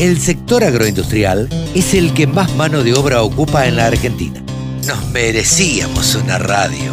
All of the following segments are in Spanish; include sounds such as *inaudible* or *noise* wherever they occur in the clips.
el sector agroindustrial es el que más mano de obra ocupa en la Argentina. Nos merecíamos una radio.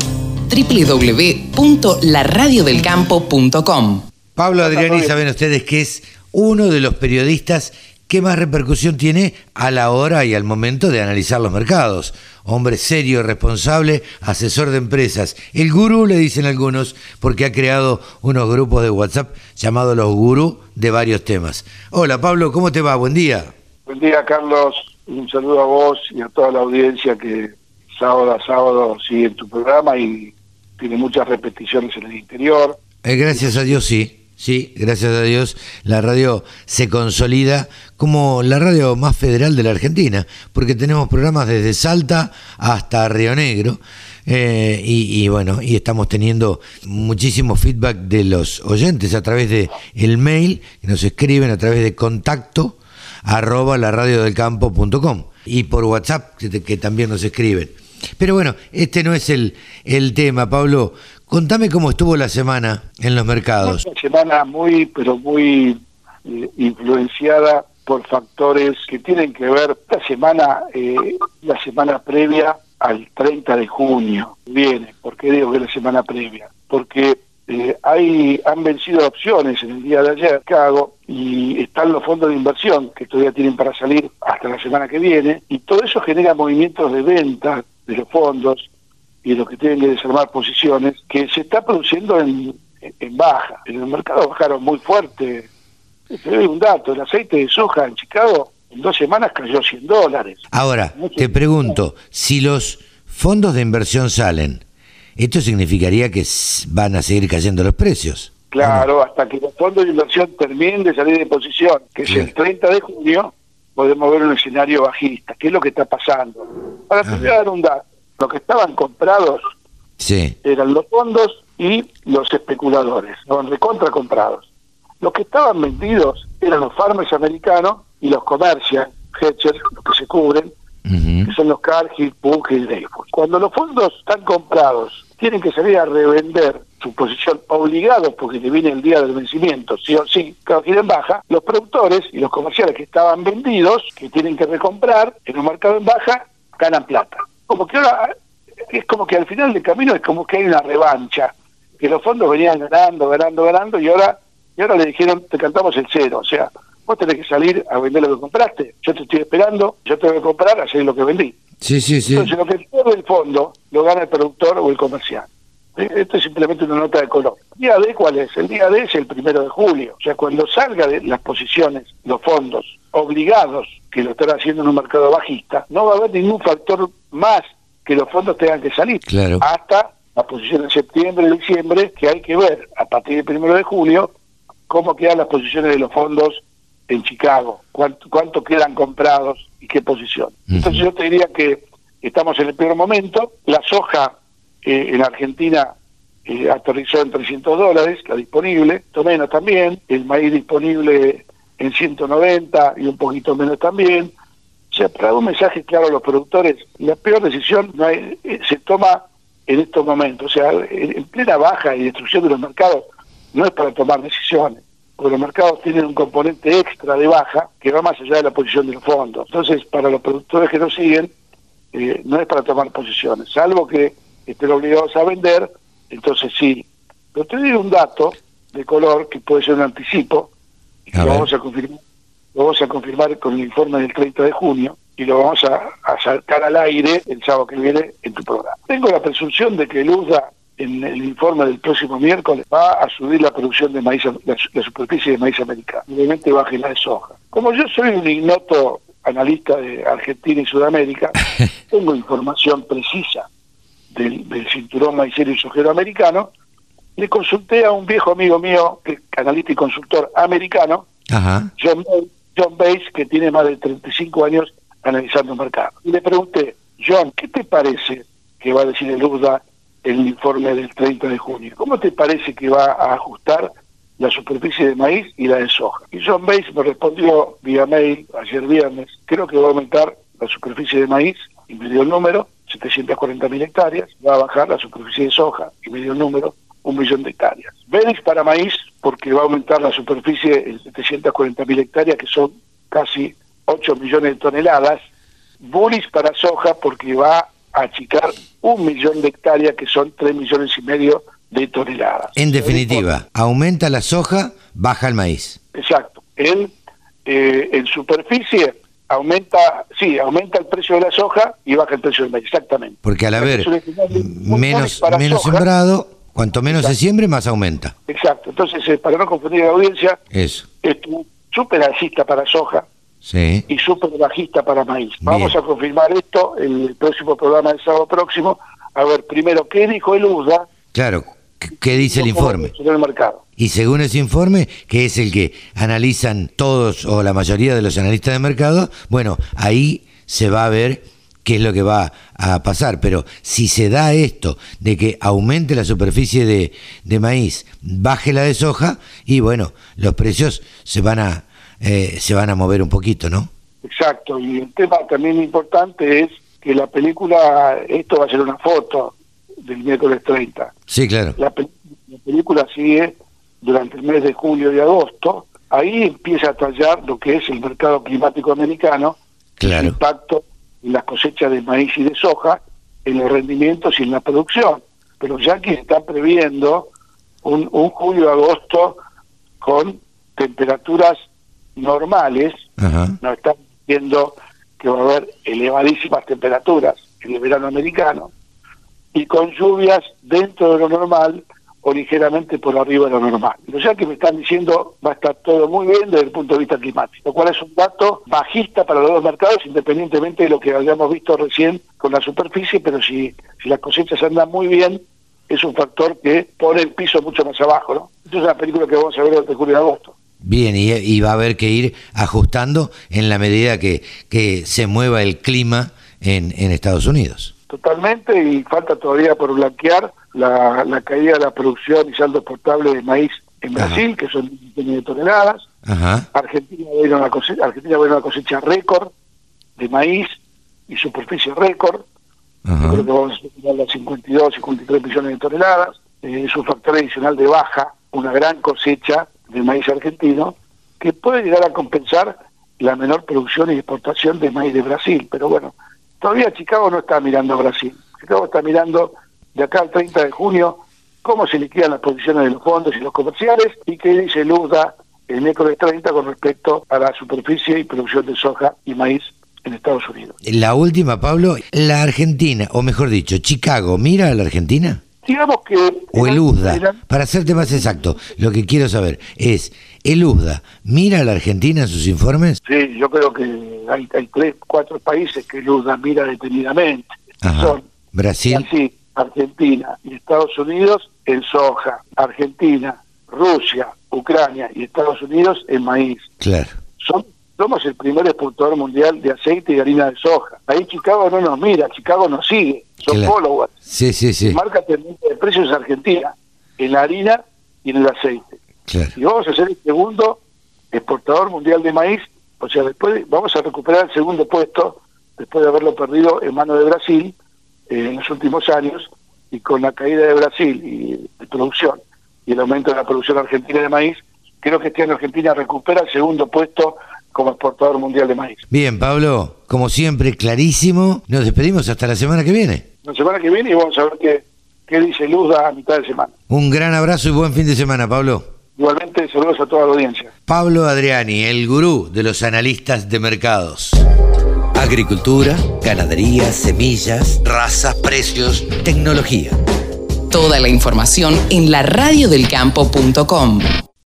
www.laradiodelcampo.com Pablo Adriani, saben ustedes que es uno de los periodistas que más repercusión tiene a la hora y al momento de analizar los mercados. Hombre serio, responsable, asesor de empresas. El gurú, le dicen algunos, porque ha creado unos grupos de WhatsApp llamados los gurú de varios temas. Hola Pablo, ¿cómo te va? Buen día. Buen día Carlos, un saludo a vos y a toda la audiencia que sábado a sábado sigue tu programa y tiene muchas repeticiones en el interior. Eh, gracias a Dios, sí. Sí, gracias a Dios, la radio se consolida como la radio más federal de la Argentina, porque tenemos programas desde Salta hasta Río Negro. eh, y, bueno, y estamos teniendo muchísimo feedback de los oyentes a través de el mail que nos escriben a través de contacto arroba laradiodelcampo.com y por WhatsApp que, que también nos escriben. Pero bueno, este no es el, el tema, Pablo. Contame cómo estuvo la semana en los mercados. Una semana muy, pero muy eh, influenciada por factores que tienen que ver esta semana, eh, la semana previa al 30 de junio. Viene, ¿por qué digo que la semana previa? Porque eh, hay han vencido opciones en el día de ayer, Chicago, y están los fondos de inversión que todavía tienen para salir hasta la semana que viene, y todo eso genera movimientos de venta de los fondos y los que tienen que desarmar posiciones, que se está produciendo en, en baja. En el mercado bajaron muy fuerte. Te doy un dato, el aceite de soja en Chicago en dos semanas cayó 100 dólares. Ahora, te pregunto, si los fondos de inversión salen, ¿esto significaría que van a seguir cayendo los precios? Claro, hasta que los fondos de inversión terminen de salir de posición, que es el 30 de junio, podemos ver un escenario bajista. ¿Qué es lo que está pasando? Para te voy a dar un dato. Los que estaban comprados Sí, eran los fondos y los especuladores, estaban recontra comprados. Los que estaban vendidos eran los farmers americanos y los comercial, hedgers, los que se cubren, que son los Cargill, Bunge y Dreyfus. Cuando los fondos están comprados, tienen que salir a revender su posición obligados porque le viene el día del vencimiento, sí o sí, claro, quieren baja, los productores y los comerciales que estaban vendidos, que tienen que recomprar en un mercado en baja, ganan plata. Como que ahora, es como que al final del camino es como que hay una revancha, que los fondos venían ganando, ganando, ganando y ahora, y ahora le dijeron, te cantamos el cero, o sea, vos tenés que salir a vender lo que compraste, yo te estoy esperando, yo tengo que comprar, hacer lo que vendí. sí, sí, sí. Entonces, lo que pierde el fondo lo gana el productor o el comercial. Eh, Esto es simplemente una nota de color. ¿El día D cuál es? El día D es el primero de julio. O sea, cuando salga de las posiciones, los fondos obligados que lo están haciendo en un mercado bajista, no va a haber ningún factor más que los fondos tengan que salir. Claro. Hasta la posición de septiembre, diciembre, que hay que ver a partir del primero de julio cómo quedan las posiciones de los fondos en Chicago, cuánto, cuánto quedan comprados y qué posición. Entonces yo te diría que estamos en el peor momento, la soja eh, en Argentina eh, aterrizó en 300 dólares, la disponible, to menos también, el maíz disponible en 190 y un poquito menos también. O sea, para dar un mensaje claro a los productores, la peor decisión no hay- eh, se toma en estos momentos. O sea, en, en plena baja y destrucción de los mercados no es para tomar decisiones, porque los mercados tienen un componente extra de baja que va más allá de la posición del fondo. Entonces, para los productores que nos siguen, eh, no es para tomar posiciones, salvo que estén obligados a vender, entonces sí. Pero te un dato de color que puede ser un anticipo, y que A lo ver. vamos a confirmar, lo vamos a confirmar con el informe del 30 de junio y lo vamos a, a sacar al aire el sábado que viene en tu programa. Tengo la presunción de que el USDA en el informe del próximo miércoles va a subir la producción de maíz, la, la superficie de maíz americano, obviamente baje la de soja. Como yo soy un ignoto analista de Argentina y Sudamérica, *laughs* tengo información precisa del, del cinturón maicero y sojero americano, le consulté a un viejo amigo mío, que analista y consultor americano, Ajá. John, John Bates, que tiene más de 35 años analizando el mercado. Y le pregunté, John, ¿qué te parece que va a decir el USDA en el informe del 30 de junio? ¿Cómo te parece que va a ajustar la superficie de maíz y la de soja? Y John Bates me respondió vía mail ayer viernes, creo que va a aumentar la superficie de maíz y me dio el número, 740 mil hectáreas, va a bajar la superficie de soja y me dio el número, un millón de hectáreas. Bénix para maíz, porque va a aumentar la superficie en 740 mil hectáreas, que son casi 8 millones de toneladas. Bullish para soja porque va a achicar un millón de hectáreas, que son 3 millones y medio de toneladas. En definitiva, aumenta la soja, baja el maíz. Exacto. En, eh, en superficie aumenta, sí, aumenta el precio de la soja y baja el precio del maíz, exactamente. Porque al haber menos, menos sembrado, cuanto menos se siembre, más aumenta. Exacto. Entonces, eh, para no confundir a la audiencia, Eso. es súper alcista para soja Sí. y súper bajista para maíz. Vamos a confirmar esto en el próximo programa del sábado próximo. A ver, primero, ¿qué dijo el USDA? Claro. ¿Qué- ¿Qué dice el informe? El mercado. Y según ese informe, que es el que analizan todos o la mayoría de los analistas de mercado, bueno, ahí se va a ver qué es lo que va a pasar. Pero si se da esto de que aumente la superficie de, de maíz, baje la de soja, y bueno, los precios se van a, eh, se van a mover un poquito, ¿no? Exacto. Y el tema también importante es que la película, esto va a ser una foto del miércoles 30. Sí, claro. La, pe- la película sigue durante el mes de julio y agosto. Ahí empieza a tallar lo que es el mercado climático americano, el Claro. impacto en las cosechas de maíz y de soja, en los rendimientos y en la producción. Pero ya que están previendo un, un julio-agosto con temperaturas normales, Ajá. nos están diciendo que va a haber elevadísimas temperaturas en el verano americano y con lluvias dentro de lo normal o ligeramente por arriba de lo normal. Pero ya que me están diciendo va a estar todo muy bien desde el punto de vista climático, lo cual es un dato bajista para los dos mercados, independientemente de lo que hayamos visto recién con la superficie, pero si, si las cosechas andan muy bien, es un factor que pone el piso mucho más abajo. ¿no? Esta es una película que vamos a ver entre julio y agosto. Bien, y, y va a haber que ir ajustando en la medida que, que se mueva el clima en, en Estados Unidos. Totalmente, y falta todavía por blanquear la, la caída de la producción y saldo exportable de maíz en Ajá. Brasil, que son millones de toneladas. Ajá. Argentina va a ir a una cosecha, Argentina va a ir a una cosecha récord de maíz y superficie récord. Creo que vamos a superar las 52, 53 millones de toneladas. Eh, es un factor adicional de baja, una gran cosecha de maíz argentino, que puede llegar a compensar la menor producción y exportación de maíz de Brasil. Pero bueno, todavía Chicago no está mirando a Brasil. Chicago está mirando de acá al 30 de junio cómo se liquidan las posiciones de los fondos y los comerciales y qué dice el USDA el miércoles 30 con respecto a la superficie y producción de soja y maíz en Estados Unidos. La última, Pablo, la Argentina, o mejor dicho, Chicago, ¿mira a la Argentina? Digamos que... ¿O el USDA? Para hacerte más exacto, lo que quiero saber es, ¿el USDA mira a la Argentina en sus informes? Sí, yo creo que hay, hay tres, cuatro países que el USDA mira detenidamente. Ajá. Son Brasil. Brasil, Argentina y Estados Unidos en soja, Argentina, Rusia, Ucrania y Estados Unidos en maíz. Claro. Son, somos el primer exportador mundial de aceite y harina de soja. Ahí Chicago no nos mira, Chicago nos sigue, son Claro. followers. Sí, sí, sí. Marca tendencia de precios Argentina, en la harina y en el aceite. Claro. Y vamos a ser el segundo exportador mundial de maíz, o sea, después vamos a recuperar el segundo puesto después de haberlo perdido en manos de Brasil en los últimos años y con la caída de Brasil y de producción y el aumento de la producción argentina de maíz, creo que este año Argentina recupera el segundo puesto como exportador mundial de maíz. Bien, Pablo, como siempre, clarísimo. Nos despedimos hasta la semana que viene. La semana que viene y vamos a ver qué, qué dice Luzda a mitad de semana. Un gran abrazo y buen fin de semana, Pablo. Igualmente, saludos a toda la audiencia. Pablo Adriani, el gurú de los analistas de mercados. Agricultura, ganadería, semillas, razas, precios, tecnología. Toda la información en laradiodelcampo.com.